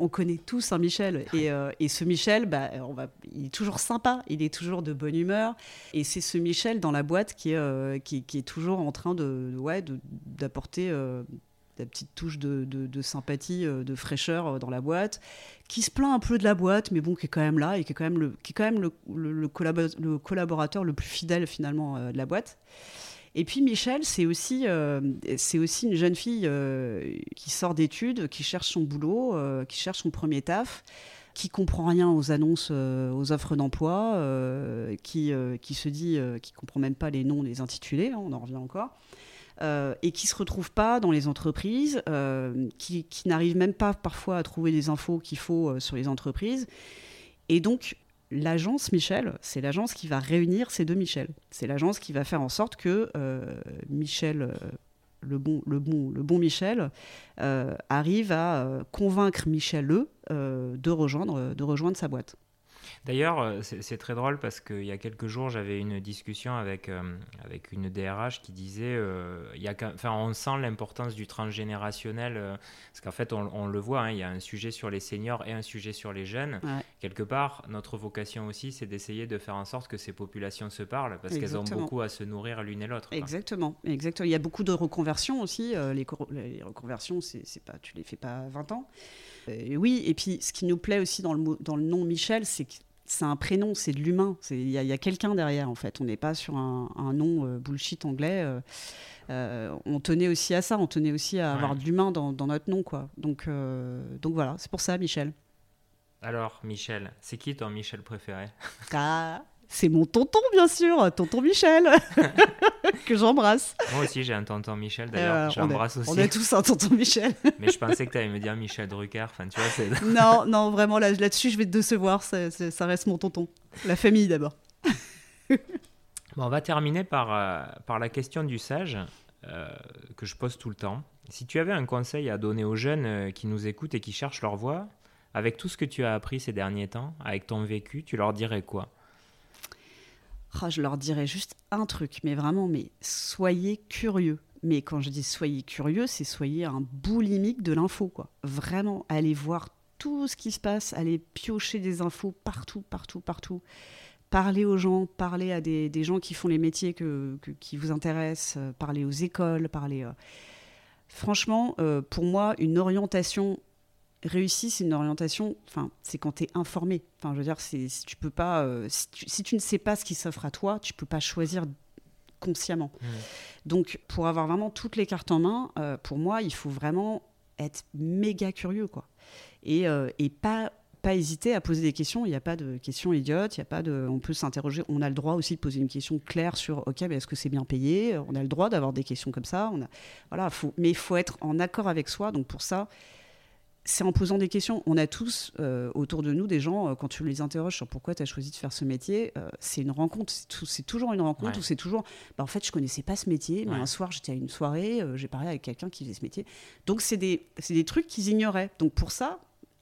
on connaît tous un Michel. Euh, et, ce Michel, bah, on va, il est toujours sympa, il est toujours de bonne humeur. Et c'est ce Michel dans la boîte qui est, euh, qui, est toujours en train de, ouais, d'apporter euh, la petite touche de, de, sympathie, de fraîcheur dans la boîte, qui se plaint un peu de la boîte, mais bon, qui est quand même là et qui est quand même le, qui est quand même le, le, collaborateur le plus fidèle finalement de la boîte. Et puis Michel, c'est aussi, c'est aussi une jeune fille qui sort d'études, qui cherche son boulot, qui cherche son premier taf qui comprend rien aux annonces, euh, aux offres d'emploi, euh, qui, euh, qui se dit, qui comprend même pas les noms des intitulés, hein, on en revient encore, et qui se retrouve pas dans les entreprises, qui, qui n'arrive même pas parfois à trouver les infos qu'il faut sur les entreprises. Et donc, l'agence Michel, c'est l'agence qui va réunir ces deux Michel. C'est l'agence qui va faire en sorte que Michel le bon, le bon, le bon Michel, euh, arrive à euh, convaincre Michel E de rejoindre sa boîte. D'ailleurs, euh, c'est très drôle parce qu'il y a quelques jours, j'avais une discussion avec, euh, avec une DRH qui disait euh, il y a, enfin, on sent l'importance du transgénérationnel, parce qu'en fait, on, le voit, hein, il y a un sujet sur les seniors et un sujet sur les jeunes. Quelque part, notre vocation aussi, c'est d'essayer de faire en sorte que ces populations se parlent, parce qu'elles ont beaucoup à se nourrir l'une et l'autre. Exactement, exactement. Il y a beaucoup de reconversions aussi. les, les, reconversions, c'est pas, tu les fais pas à 20 ans. Oui, et puis ce qui nous plaît aussi dans le, dans le nom Michel, c'est que c'est un prénom, c'est de l'humain. Il y a, quelqu'un derrière, en fait. On n'est pas sur un, nom euh, bullshit anglais. Euh, euh, on tenait aussi à ça, on tenait aussi à avoir de l'humain dans, notre nom, quoi. Donc, donc voilà, c'est pour ça, Michel. Alors, Michel, c'est qui ton Michel préféré? Ah, c'est mon tonton, bien sûr, tonton Michel, que j'embrasse. Moi aussi, j'ai un tonton Michel, d'ailleurs, j'embrasse aussi. On a tous un tonton Michel. Mais je pensais que tu allais me dire Michel Drucker, enfin, tu vois, Non, non, vraiment, là, là-dessus, je vais te décevoir, ça, ça reste mon tonton. La famille, d'abord. bon, on va terminer par, euh, par la question du sage, euh, que je pose tout le temps. Si tu avais un conseil à donner aux jeunes euh, qui nous écoutent et qui cherchent leur voie, avec tout ce que tu as appris ces derniers temps, avec ton vécu, tu leur dirais quoi? Ah, je leur dirais juste un truc, mais vraiment, mais soyez curieux. Mais quand je dis soyez curieux, c'est soyez un boulimique de l'info. Vraiment, allez voir tout ce qui se passe, allez piocher des infos partout, partout, partout. Parlez aux gens, parlez à des, gens qui font les métiers qui vous intéressent, euh, parlez aux écoles, parlez... Euh. Franchement, euh, pour moi, une orientation réussi, c'est une orientation, enfin, c'est quand tu es informé. Enfin, je veux dire, si tu peux pas, euh, si, tu, ne sais pas ce qui s'offre à toi, tu peux pas choisir consciemment. Mmh. Donc, pour avoir vraiment toutes les cartes en main, euh, pour moi, il faut vraiment être méga curieux, quoi. Et, euh, et pas pas hésiter à poser des questions. Il n'y a pas de questions idiotes. Il y a pas de. On peut s'interroger. On a le droit aussi de poser une question claire sur. Ok, mais est-ce que c'est bien payé? On a le droit d'avoir des questions comme ça. On a, voilà. Faut, mais il faut être en accord avec soi. Donc pour ça, c'est en posant des questions. On a tous euh, autour de nous des gens, euh, quand tu les interroges sur pourquoi tu as choisi de faire ce métier, euh, c'est une rencontre. C'est toujours une rencontre ou c'est toujours. Bah, en fait, je connaissais pas ce métier, mais un soir, j'étais à une soirée, j'ai parlé avec quelqu'un qui faisait ce métier. Donc, c'est des, des, trucs qu'ils ignoraient. Donc, pour ça,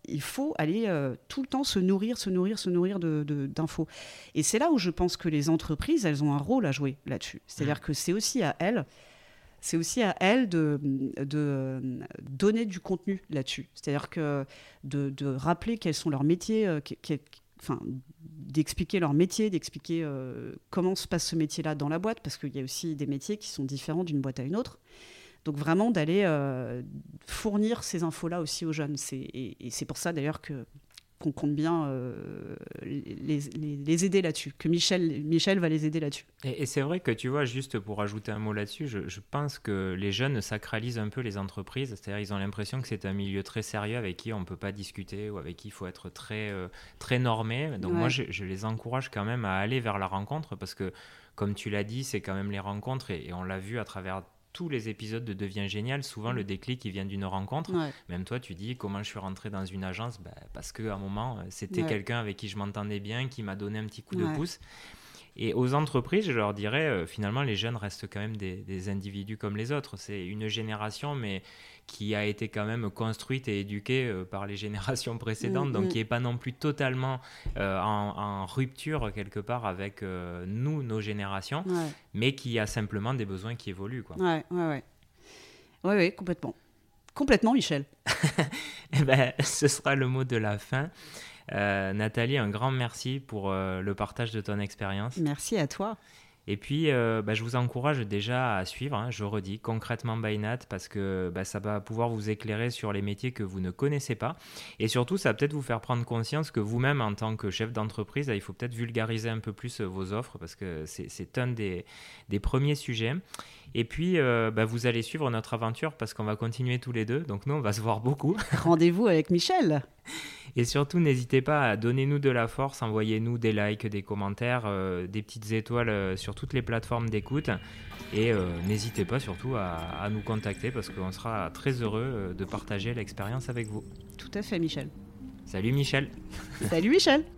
il faut aller tout le temps se nourrir, se nourrir, se nourrir d'infos. De, Et c'est là où je pense que les entreprises, elles ont un rôle à jouer là-dessus. C'est-à-dire que c'est aussi à elles c'est aussi à elle de, de, donner du contenu là-dessus. C'est-à-dire que de, rappeler quels sont leurs métiers, euh, enfin, d'expliquer leur métier, d'expliquer euh, comment se passe ce métier-là dans la boîte, parce qu'il y a aussi des métiers qui sont différents d'une boîte à une autre. Donc vraiment d'aller euh, fournir ces infos-là aussi aux jeunes. Et c'est pour ça d'ailleurs que qu'on compte bien euh, les, les, aider là-dessus, que Michel, Michel va les aider là-dessus. Et, c'est vrai que tu vois, juste pour ajouter un mot là-dessus, je, je, pense que les jeunes sacralisent un peu les entreprises, c'est-à-dire ils ont l'impression que c'est un milieu très sérieux avec qui on ne peut pas discuter ou avec qui il faut être très, euh, très normé. Donc moi, je, je, les encourage quand même à aller vers la rencontre parce que, comme tu l'as dit, c'est quand même les rencontres et, et on l'a vu à travers tous les épisodes de Devient Génial, souvent le mm. déclic il vient d'une rencontre. Même toi, tu dis comment je suis rentré dans une agence? Bah, Parce qu'à un moment, euh, c'était quelqu'un avec qui je m'entendais bien, qui m'a donné un petit coup de pouce. Et aux entreprises, je leur dirais, euh, finalement, les jeunes restent quand même des, individus comme les autres. C'est une génération, mais qui a été quand même construite et éduquée euh, par les générations précédentes, mm, donc mm. qui n'est pas non plus totalement euh, en, rupture quelque part avec nous, nos générations, mais qui a simplement des besoins qui évoluent. Quoi. Ouais, ouais, ouais. Oui, oui, complètement. Complètement, Michel. eh ben, ce sera le mot de la fin. Euh, Nathalie, un grand merci pour euh, le partage de ton expérience. Merci à toi. Et puis, euh, bah, je vous encourage déjà à suivre, hein, je redis, concrètement Bainat, parce que bah, ça va pouvoir vous éclairer sur les métiers que vous ne connaissez pas. Et surtout, ça va peut-être vous faire prendre conscience que vous-même, en tant que chef d'entreprise, il faut peut-être vulgariser un peu plus vos offres, parce que c'est un des, des, premiers sujets. Et puis, euh, bah, vous allez suivre notre aventure, parce qu'on va continuer tous les deux. Donc, nous, on va se voir beaucoup. Rendez-vous avec Michel. Et surtout, n'hésitez pas à donner nous de la force, envoyez-nous des likes, des commentaires, euh, des petites étoiles euh, sur toutes les plateformes d'écoute. Et euh, n'hésitez pas surtout à, à, nous contacter parce qu'on sera très heureux de partager l'expérience avec vous. Tout à fait, Michel. Salut Michel. Salut Michel.